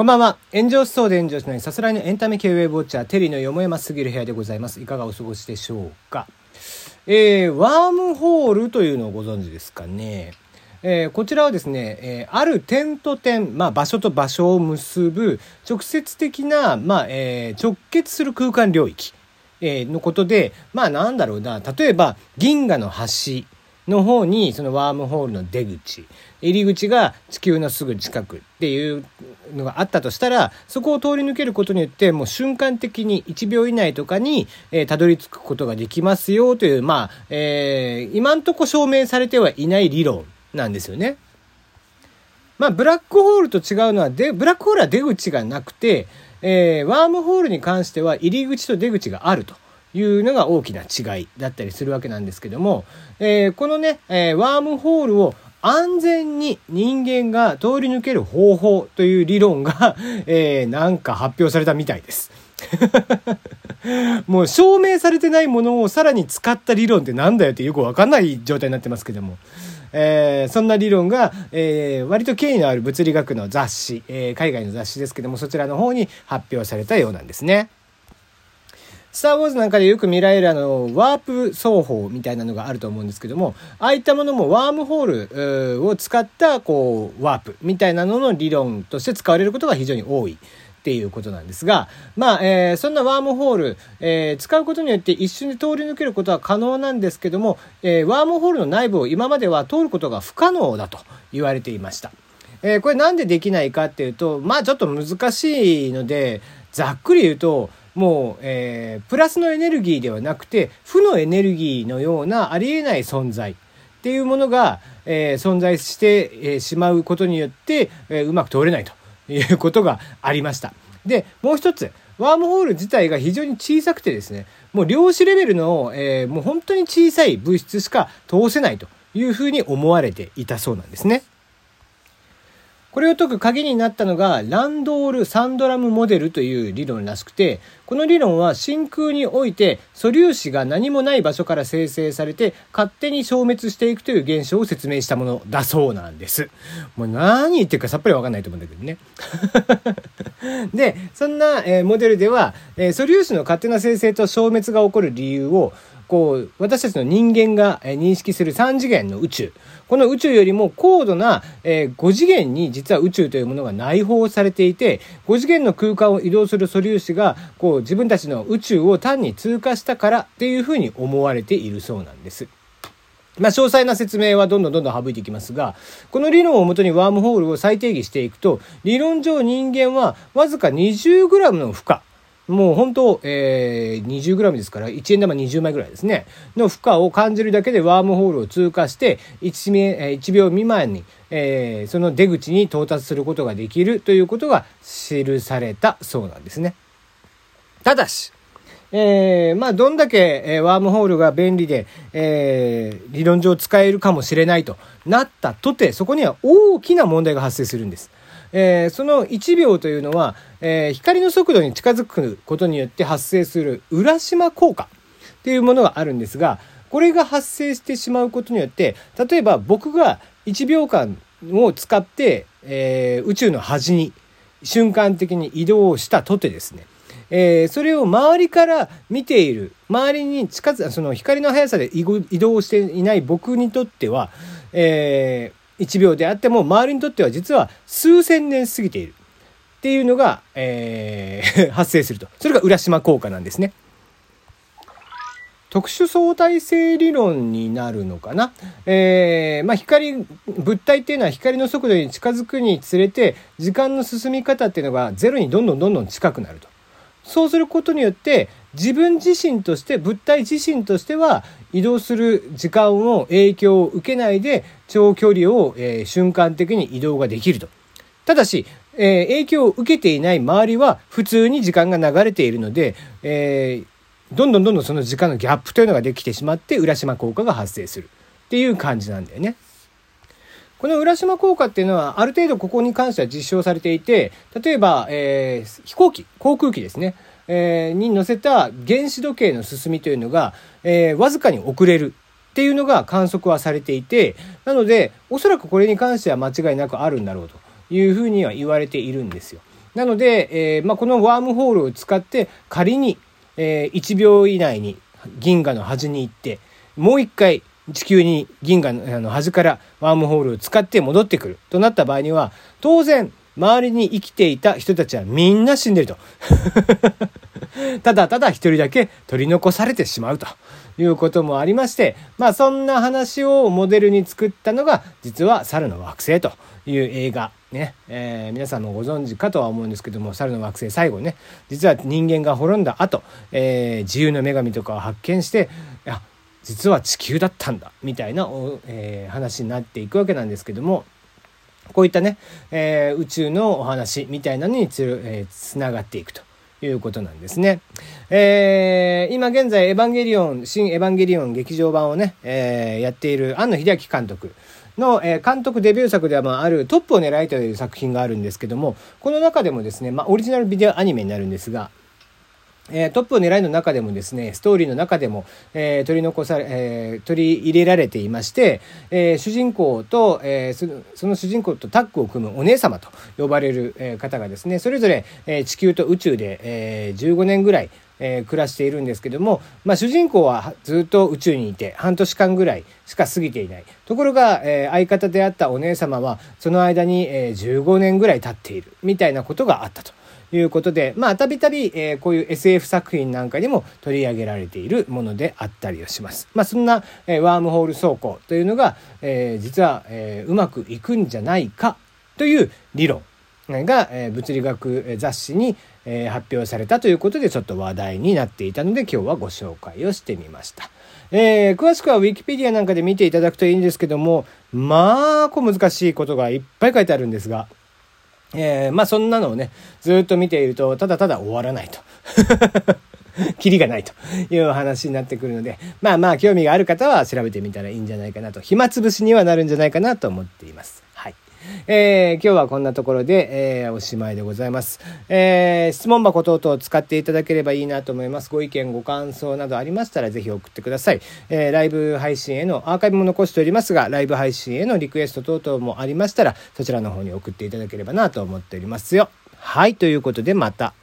こんばんは。炎上しそうで炎上しないさすらいのエンタメ系ウェブウォッチャー、テリーのよもやますぎる部屋でございます。いかがお過ごしでしょうか。えー、ワームホールというのをご存知ですかね。えー、こちらはですね、えー、ある点と点、まあ、場所と場所を結ぶ直接的な、まあえー、直結する空間領域、えのことで、まあなんだろうな、例えば銀河の橋の方にそのワームホールの出口入り口が地球のすぐ近くっていうのがあったとしたらそこを通り抜けることによってもう瞬間的に1秒以内とかに、えー、たどり着くことができますよというまあ、えー、今んとこ証明されてはいない理論なんですよね。まあブラックホールと違うのはでブラックホールは出口がなくて、えー、ワームホールに関しては入り口と出口があると。いうのが大きな違いだったりするわけなんですけども、えー、このね、えー、ワームホールを安全に人間が通り抜ける方法という理論が、えー、なんか発表されたみたいです。もう証明されてないものをさらに使った理論ってなんだよってよくわかんない状態になってますけども。えー、そんな理論が、えー、割と権威のある物理学の雑誌、えー、海外の雑誌ですけども、そちらの方に発表されたようなんですね。スター・ウォーズなんかでよく見られるあの、ワープ奏法みたいなのがあると思うんですけども、ああいったものもワームホールを使った、こう、ワープみたいなのの理論として使われることが非常に多い。っていうことなんですが、まあ、えー、そんなワームホール、えー、使うことによって一瞬で通り抜けることは可能なんですけども、えー、ワームホールの内部を今までは通ることが不可能だと言われていました。えー、これなんでできないかっていうと、まあちょっと難しいので、ざっくり言うと、もう、えー、プラスのエネルギーではなくて負のエネルギーのようなありえない存在っていうものが、えー、存在して、えー、しまうことによって、えー、うまく通れないということがありました。でもう一つワームホール自体が非常に小さくてですねもう量子レベルの、えー、もう本当に小さい物質しか通せないというふうに思われていたそうなんですね。これを解く鍵になったのがランドール・サンドラムモデルという理論らしくてこの理論は真空において素粒子が何もない場所から生成されて勝手に消滅していくという現象を説明したものだそうなんです。もう何言ってるかさっぱりわかんないと思うんだけどね。でそんな、えモデルでは、え素粒子の勝手な生成と消滅が起こる理由をこう私たちの人間が認識する3次元の宇宙この宇宙よりも高度な、えー、5次元に実は宇宙というものが内包されていて5次元の空間を移動する素粒子がこう自分たちの宇宙を単に通過したからっていうふうに思われているそうなんです。まあ、詳細な説明はどんどんどんどん省いていきますが、この理論をもとにワームホールを再定義していくと、理論上人間はわずか 20g の負荷、もう本当、えー、20g ですから、1円玉20枚ぐらいですね、の負荷を感じるだけでワームホールを通過して、1, 1秒未満に、えー、その出口に到達することができるということが記されたそうなんですね。ただし、えー、まあ、どんだけ、えー、ワームホールが便利で、えー、理論上使えるかもしれないとなったとて、そこには大きな問題が発生するんです。えー、その1秒というのは、えー、光の速度に近づくことによって発生する浦島効果っていうものがあるんですが、これが発生してしまうことによって、例えば僕が1秒間を使って、えー、宇宙の端に瞬間的に移動したとてですね、えー、それを周りから見ている、周りに近づく、その光の速さで移動していない僕にとっては、えー、1秒であっても周りにとっては実は数千年過ぎているっていうのが、えー、発生するとそれが浦島効果なんですね。特殊相対性理論になるのかな？えー、まあ、光、物体っていうのは光の速度に近づくにつれて、時間の進み方っていうのがゼロにどんどんどんどん近くなると。そうすることによって、自分自身として、物体自身としては、移動する時間を影響を受けないで、長距離を、えー、瞬間的に移動ができると。ただし、えー、影響を受けていない周りは普通に時間が流れているので、えー、どんどんどんどんその時間のギャップというのができてしまって、浦島効果が発生するっていう感じなんだよね。この浦島効果っていうのは、ある程度ここに関しては実証されていて、例えば、えー、飛行機、航空機ですね。えー、に乗せた原子時計の進みというのが、えー、わずかに遅れるっていうのが観測はされていて、なので、おそらくこれに関しては間違いなくあるんだろうというふうには言われているんですよ。なので、えーまあ、このワームホールを使って仮に、えー、1秒以内に銀河の端に行ってもう一回地球に銀河の端からワームホールを使って戻ってくるとなった場合には当然周りに生きていた人たちはみんな死んでると。ただただ一人だけ取り残されてしまうということもありましてまあそんな話をモデルに作ったのが実は猿の惑星という映画ね、えー、皆さんもご存知かとは思うんですけども猿の惑星最後ね。実は人間が滅んだ後、えー、自由の女神とかを発見してあ実は地球だったんだみたいな、えー、話になっていくわけなんですけどもこういったね、えー、宇宙のお話みたいなのにつ,、えー、つながっていくということなんですね。えー、今現在、エヴァンゲリオン、新エヴァンゲリオン劇場版をね、えー、やっている庵野秀明監督の、え、監督デビュー作では、まあ、あるトップを狙いという作品があるんですけども、この中でもですね、まあ、オリジナルビデオアニメになるんですが、えー、トップを狙いの中でもですね、ストーリーの中でも、えー、取り残され、えー、取り入れられていまして、え、主人公と、え、その主人公とタッグを組むお姉様と呼ばれる、え、方がですね、それぞれ、え、地球と宇宙で、え、15年ぐらい、え、暮らしているんですけども、まあ、主人公はずっと宇宙にいて半年間ぐらいしか過ぎていない。ところが、え、相方であったお姉様はその間に、え、15年ぐらい経っているみたいなことがあったと。いうことで、まあ、たびたび、えー、こういう SF 作品なんかにも取り上げられているものであったりをします。まあ、そんな、えー、ワームホール走行というのが、えー、実は、えー、うまくいくんじゃないかという理論が、えー、物理学雑誌に、えー、発表されたということでちょっと話題になっていたので今日はご紹介をしてみました。えー、詳しくは Wikipedia なんかで見ていただくといいんですけども、まあ、こう難しいことがいっぱい書いてあるんですが、えー、まあそんなのをね、ずっと見ていると、ただただ終わらないと。キリがないという話になってくるので、まあまあ興味がある方は調べてみたらいいんじゃないかなと、暇つぶしにはなるんじゃないかなと思っています。えー、今日はこんなところで、えー、おしまいでございます。えー、質問箱等々を使っていただければいいなと思います。ご意見、ご感想などありましたらぜひ送ってください。え、ライブ配信へのアーカイブも残しておりますが、ライブ配信へのリクエスト等々もありましたら、そちらの方に送っていただければなと思っておりますよ。はい、ということでまた。